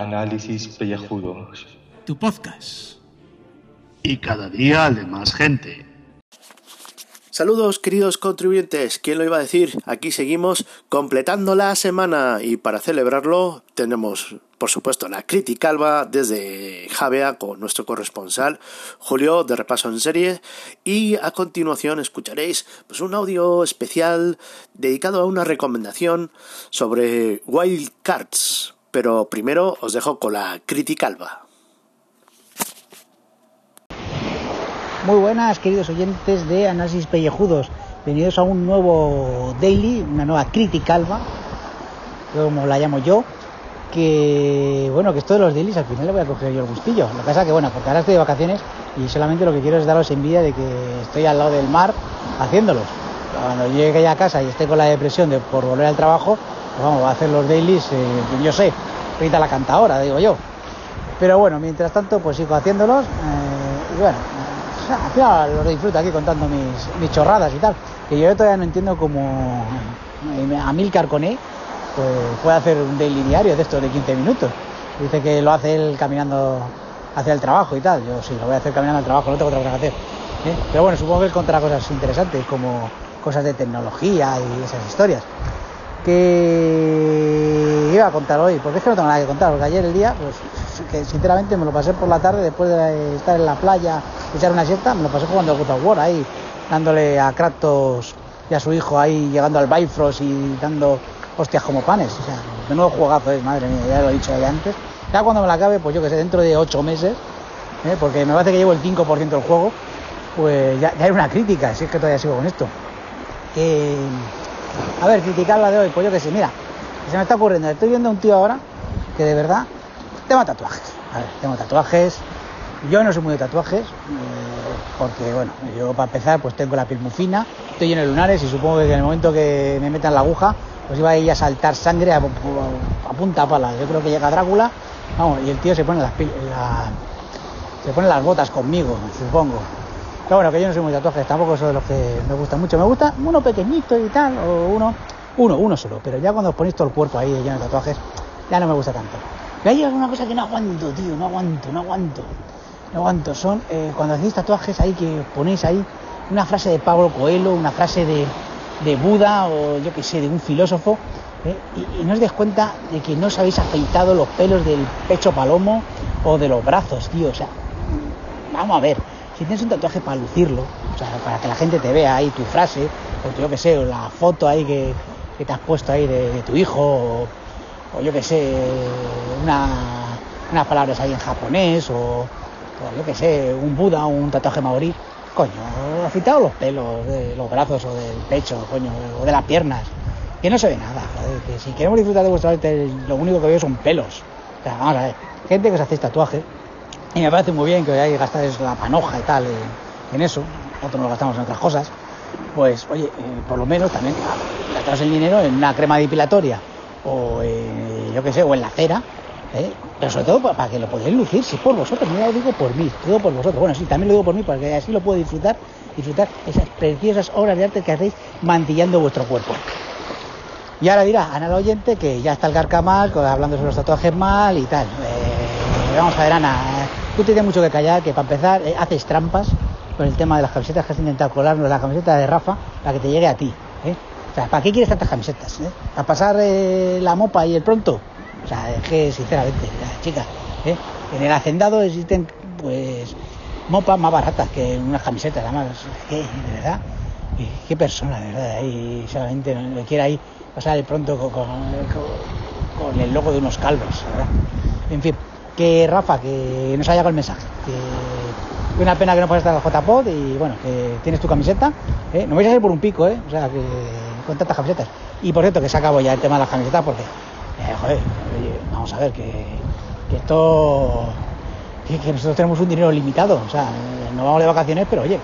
Análisis Pellejudos. Tu podcast. Y cada día de más gente. Saludos queridos contribuyentes, ¿quién lo iba a decir? Aquí seguimos completando la semana y para celebrarlo tenemos por supuesto la crítica alba desde Javea con nuestro corresponsal Julio de Repaso en Serie y a continuación escucharéis pues, un audio especial dedicado a una recomendación sobre Wild Cards, pero primero os dejo con la crítica alba. Muy buenas, queridos oyentes de Análisis Pellejudos. Bienvenidos a un nuevo daily, una nueva crítica alba, como la llamo yo. Que bueno, que esto de los dailies al final le voy a coger yo el gustillo. Lo que pasa que bueno, porque ahora estoy de vacaciones y solamente lo que quiero es daros envidia de que estoy al lado del mar haciéndolos. Cuando llegue a casa y esté con la depresión de por volver al trabajo, pues vamos, a hacer los dailies, eh, yo sé, ahorita la canta ahora, digo yo. Pero bueno, mientras tanto, pues sigo haciéndolos. Eh, y bueno, al final lo disfruto aquí contando mis, chorradas y tal. Que yo todavía no entiendo cómo Amilcar Coné pues, puede hacer un daily diario de esto de 15 minutos. Dice que lo hace él caminando hacia el trabajo y tal. Yo sí, lo voy a hacer caminando al trabajo, no tengo otra cosa que hacer. ¿eh? Pero bueno, supongo que él contará cosas interesantes como cosas de tecnología y esas historias. Que iba a contar hoy, porque es que no tengo nada que contar, porque ayer el día, pues que sinceramente me lo pasé por la tarde después de estar en la playa, echar una siesta, me lo pasé jugando al God of War ahí, dándole a Kratos y a su hijo ahí, llegando al Bifrost y dando hostias como panes. O sea, de nuevo juegazo es, madre mía, ya lo he dicho ya antes. Ya cuando me la acabe, pues yo que sé, dentro de 8 meses, ¿eh? porque me parece que llevo el 5% del juego, pues ya, ya, era una crítica, si es que todavía sigo con esto. Que, a ver, criticarla de hoy, pues yo que sé, mira, se me está ocurriendo, estoy viendo a un tío ahora que de verdad tema tatuajes. A ver, tengo tatuajes. Yo no soy muy de tatuajes, eh, porque bueno, yo para empezar pues tengo la piel muy fina, estoy lleno de lunares y supongo que en el momento que me metan la aguja, pues iba a ir a saltar sangre a, a punta pala. Yo creo que llega Drácula, vamos, y el tío se pone las la, se pone las botas conmigo, supongo. Pero bueno, que yo no soy muy tatuajes, tampoco soy de los que me gustan mucho. Me gusta uno pequeñito y tal, o uno, uno, uno solo. Pero ya cuando os ponéis todo el cuerpo ahí lleno de tatuajes, ya no me gusta tanto. Me ha llegado una cosa que no aguanto, tío, no aguanto, no aguanto. No aguanto. Son eh, cuando hacéis tatuajes ahí que ponéis ahí una frase de Pablo Coelho, una frase de, de Buda o yo qué sé, de un filósofo, ¿eh? y, y, no os des cuenta de que no os habéis afeitado los pelos del pecho palomo o de los brazos, tío. O sea, vamos a ver, si tienes un tatuaje para lucirlo, o sea, para que la gente te vea ahí tu frase, o yo qué sé, o la foto ahí que, que te has puesto ahí de, de tu hijo, o, o yo que sé, una, unas palabras ahí en japonés, o, o yo que sé, un Buda, un tatuaje maorí, coño, afeitado los pelos de los brazos o del pecho, coño, o de las piernas, que no se ve nada, joder, que si queremos disfrutar de vuestra arte, lo único que veo son pelos. O sea, vamos a ver, gente que os hacéis tatuajes, y me parece muy bien que vayáis a gastar la panoja y tal en, en eso, nosotros nos gastamos en otras cosas, pues oye, eh, por lo menos también gastaros el dinero en una crema depilatoria o eh, yo qué sé, o en la cera, ¿eh? pero sobre todo para, que lo podáis lucir, si por vosotros, no lo digo por mí, lo digo por vosotros, bueno, sí, también lo digo por mí, para que así lo puedo disfrutar, disfrutar esas preciosas obras de arte que hacéis mantillando vuestro cuerpo. Y ahora dirá Ana el oyente que ya está el carcamal, hablando sobre los tatuajes mal y tal. Eh, vamos a ver, Ana, tú tienes mucho que callar, que para empezar eh, haces trampas con el tema de las camisetas que has intentado colarnos, la camiseta de Rafa, para que te llegue a ti. ¿eh? O sea, ¿para qué quieres tantas camisetas? Eh? ¿Para pasar eh, la mopa y el pronto? O sea, es que sinceramente, chicas, en el hacendado existen pues mopas más baratas que unas camisetas, además, ¿qué? De verdad, ¿Qué, qué persona, de verdad, ahí solamente le quiere ahí pasar el pronto con, con, con, el logo de unos calvos, ¿verdad? En fin, que Rafa, que nos ha llegado el mensaje, que una pena que no puedas estar la JPod y bueno, que tienes tu camiseta, ¿eh? no vais a ser por un pico, ¿eh? o sea, que con tantas camisetas. Y por cierto, que se acabó ya el tema de las camisetas porque, eh, joder, vamos a ver, que, que esto, que, que, nosotros tenemos un dinero limitado, o sea, no vamos de vacaciones, pero oye,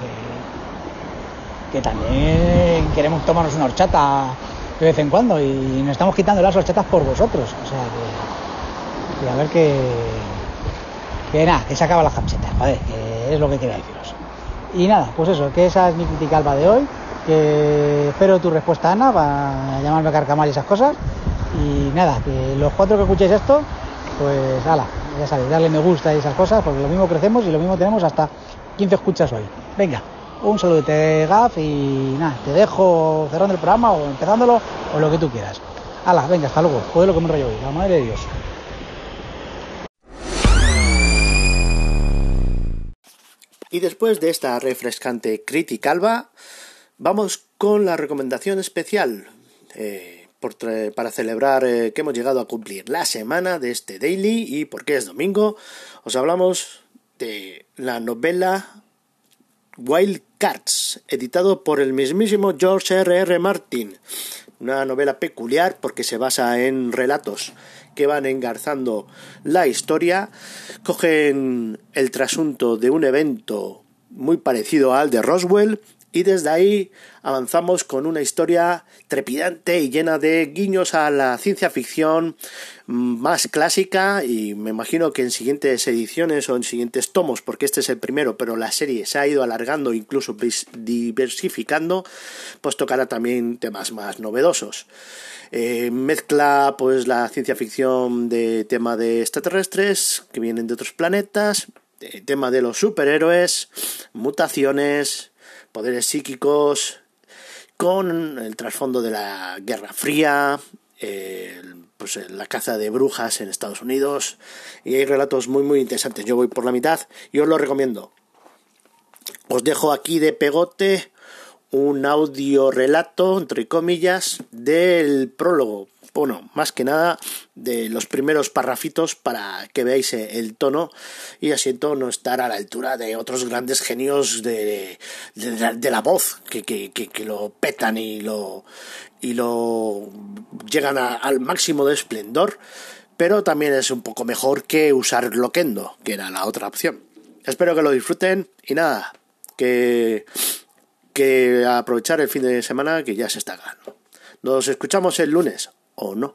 que, que también queremos tomarnos una horchata de vez en cuando y nos estamos quitando las horchatas por vosotros, o sea, que, que a ver que, que nada, que se acaban las camisetas, ¿vale? Que es lo que quería deciros. Y nada, pues eso, que esa es mi crítica alba de hoy que espero tu respuesta Ana para llamarme a carcamal y esas cosas y nada, que los cuatro que escuchéis esto pues ala, ya sabéis, darle me gusta y esas cosas, porque lo mismo crecemos y lo mismo tenemos hasta 15 escuchas hoy. Venga, un saludete Gaf y nada, te dejo cerrando el programa o empezándolo o lo que tú quieras. Ala, venga, hasta luego, joder lo que me rollo hoy, la madre de Dios. Y después de esta refrescante crítica alba, vamos con la recomendación especial eh, para celebrar eh, que hemos llegado a cumplir la semana de este daily y porque es domingo, os hablamos de la novela Wild Cards, editado por el mismísimo George R. R. Martin. Una novela peculiar porque se basa en relatos que van engarzando la historia, cogen el trasunto de un evento muy parecido al de Roswell y desde ahí avanzamos con una historia trepidante y llena de guiños a la ciencia ficción más clásica y me imagino que en siguientes ediciones o en siguientes tomos, porque este es el primero, pero la serie se ha ido alargando, incluso diversificando, pues tocará también temas más novedosos. Eh, mezcla pues la ciencia ficción de tema de extraterrestres que vienen de otros planetas, tema de los superhéroes, mutaciones, poderes psíquicos, con el trasfondo de la Guerra Fría, pues la caza de brujas en Estados Unidos y hay relatos muy muy interesantes. Yo voy por la mitad y os lo recomiendo. Os dejo aquí de pegote un audio relato, entre comillas, del prólogo bueno, más que nada de los primeros parrafitos para que veáis eh, el tono y asiento no estar a la altura de otros grandes genios de, de, la, voz que, que, que, lo petan y lo, y lo llegan al máximo de esplendor, pero también es un poco mejor que usar Loquendo, que era la otra opción. Espero que lo disfruten y nada, que, que aprovechar el fin de semana que ya se está ganando. Nos escuchamos el lunes o no.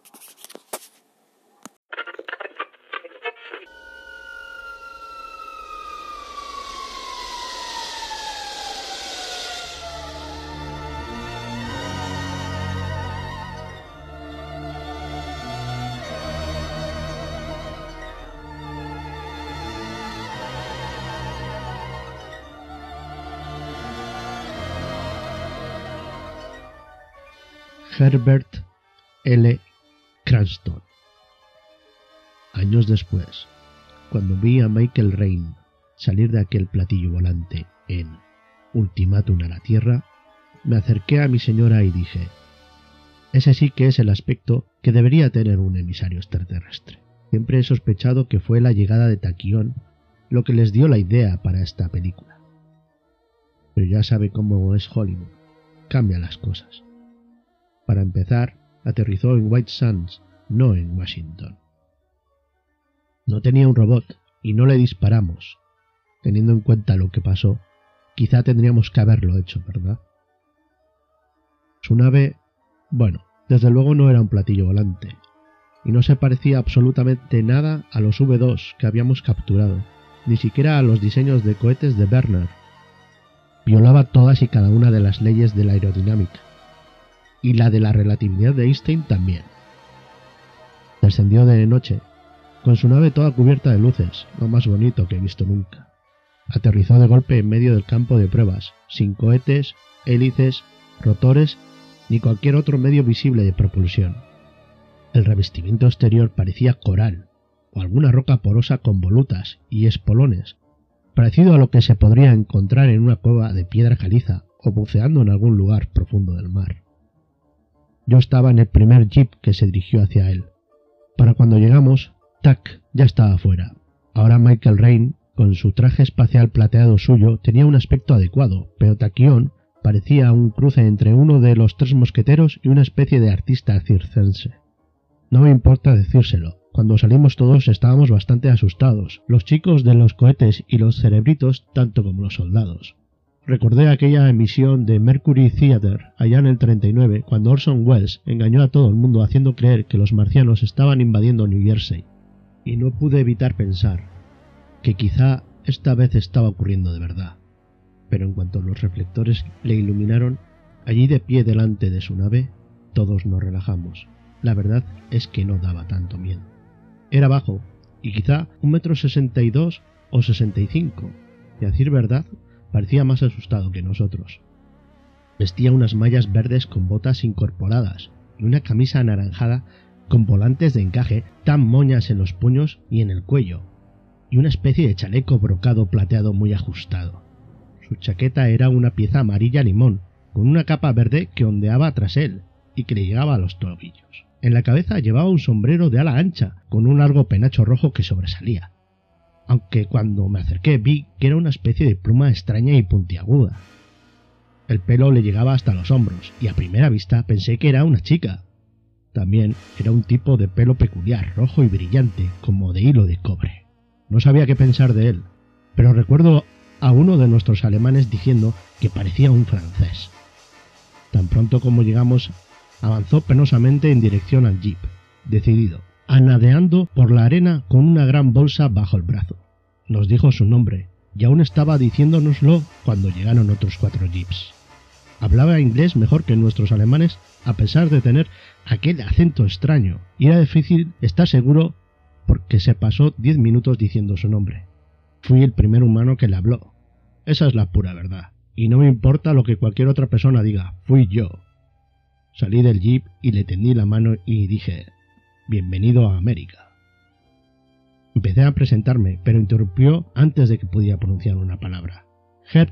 Herbert L. Cranston. Años después, cuando vi a Michael Rain salir de aquel platillo volante en Ultimátum a la Tierra, me acerqué a mi señora y dije, ese sí que es el aspecto que debería tener un emisario extraterrestre. Siempre he sospechado que fue la llegada de Taquión lo que les dio la idea para esta película. Pero ya sabe cómo es Hollywood. Cambia las cosas. Para empezar, aterrizó en White Sands, no en Washington. No tenía un robot y no le disparamos. Teniendo en cuenta lo que pasó, quizá tendríamos que haberlo hecho, ¿verdad? Su nave, bueno, desde luego no era un platillo volante, y no se parecía absolutamente nada a los V2 que habíamos capturado, ni siquiera a los diseños de cohetes de Werner. Violaba todas y cada una de las leyes de la aerodinámica y la de la relatividad de Einstein también. Descendió de noche, con su nave toda cubierta de luces, lo más bonito que he visto nunca. Aterrizó de golpe en medio del campo de pruebas, sin cohetes, hélices, rotores ni cualquier otro medio visible de propulsión. El revestimiento exterior parecía coral, o alguna roca porosa con volutas y espolones, parecido a lo que se podría encontrar en una cueva de piedra caliza o buceando en algún lugar profundo del mar. Yo estaba en el primer jeep que se dirigió hacia él. Para cuando llegamos, Tac ya estaba fuera. Ahora Michael Rain, con su traje espacial plateado suyo, tenía un aspecto adecuado, pero Taquión parecía un cruce entre uno de los tres mosqueteros y una especie de artista circense. No me importa decírselo. Cuando salimos todos estábamos bastante asustados, los chicos de los cohetes y los cerebritos tanto como los soldados. Recordé aquella emisión de Mercury Theater allá en el 39, cuando Orson Welles engañó a todo el mundo haciendo creer que los marcianos estaban invadiendo New Jersey. Y no pude evitar pensar que quizá esta vez estaba ocurriendo de verdad. Pero en cuanto los reflectores le iluminaron, allí de pie delante de su nave, todos nos relajamos. La verdad es que no daba tanto miedo. Era bajo, y quizá un metro sesenta y dos o sesenta y cinco. Y a decir verdad, parecía más asustado que nosotros. Vestía unas mallas verdes con botas incorporadas y una camisa anaranjada con volantes de encaje tan moñas en los puños y en el cuello, y una especie de chaleco brocado plateado muy ajustado. Su chaqueta era una pieza amarilla limón, con una capa verde que ondeaba tras él y que le llegaba a los tobillos. En la cabeza llevaba un sombrero de ala ancha, con un largo penacho rojo que sobresalía. Aunque cuando me acerqué vi que era una especie de pluma extraña y puntiaguda. El pelo le llegaba hasta los hombros, y a primera vista pensé que era una chica. También era un tipo de pelo peculiar, rojo y brillante, como de hilo de cobre. No sabía qué pensar de él, pero recuerdo a uno de nuestros alemanes diciendo que parecía un francés. Tan pronto como llegamos, avanzó penosamente en dirección al jeep, decidido, anadeando por la arena con una gran bolsa bajo el brazo. Nos dijo su nombre, y aún estaba diciéndonoslo cuando llegaron otros cuatro jeeps. Hablaba inglés mejor que nuestros alemanes, a pesar de tener aquel acento extraño, y era difícil estar seguro porque se pasó diez minutos diciendo su nombre. Fui el primer humano que le habló. Esa es la pura verdad y no me importa lo que cualquier otra persona diga, fui yo. Salí del jeep y le tendí la mano y dije, bienvenido a América. Empecé a presentarme, pero interrumpió antes de que pudiera pronunciar una palabra. Herb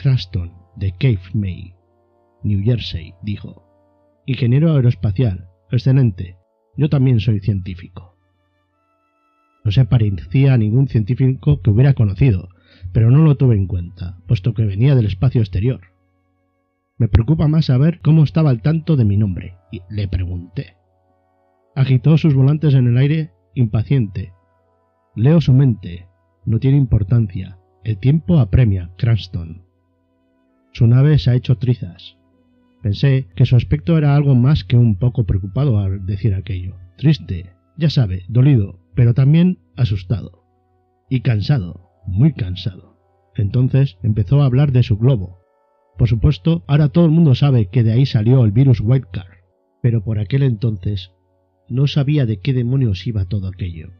Craston, de Cape May, New Jersey, dijo. Ingeniero aeroespacial, excelente. Yo también soy científico. No se parecía a ningún científico que hubiera conocido, pero no lo tuve en cuenta, puesto que venía del espacio exterior. Me preocupa más saber cómo estaba al tanto de mi nombre, y le pregunté. Agitó sus volantes en el aire, impaciente. Leo su mente. No tiene importancia. El tiempo apremia, Cranston. Su nave se ha hecho trizas. Pensé que su aspecto era algo más que un poco preocupado al decir aquello. Triste, ya sabe, dolido, pero también asustado. Y cansado muy cansado. Entonces empezó a hablar de su globo. Por supuesto, ahora todo el mundo sabe que de ahí salió el virus Wildcard, pero por aquel entonces no sabía de qué demonios iba todo aquello.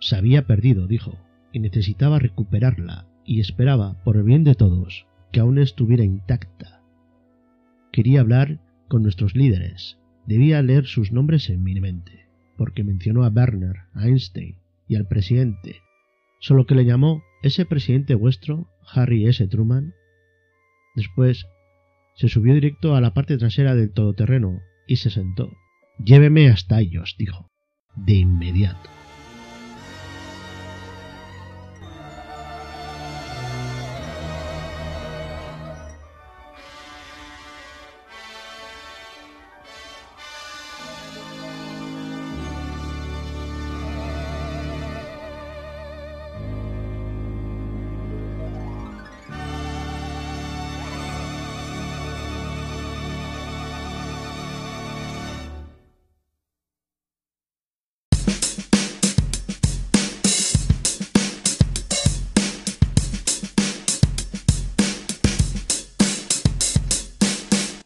Se había perdido, dijo, y necesitaba recuperarla, y esperaba, por el bien de todos, que aún estuviera intacta. Quería hablar con nuestros líderes, debía leer sus nombres en mi mente, porque mencionó a Werner, a Einstein y al presidente, solo que le llamó ese presidente vuestro, Harry S. Truman. Después se subió directo a la parte trasera del todoterreno y se sentó. Lléveme hasta ellos, dijo, de inmediato.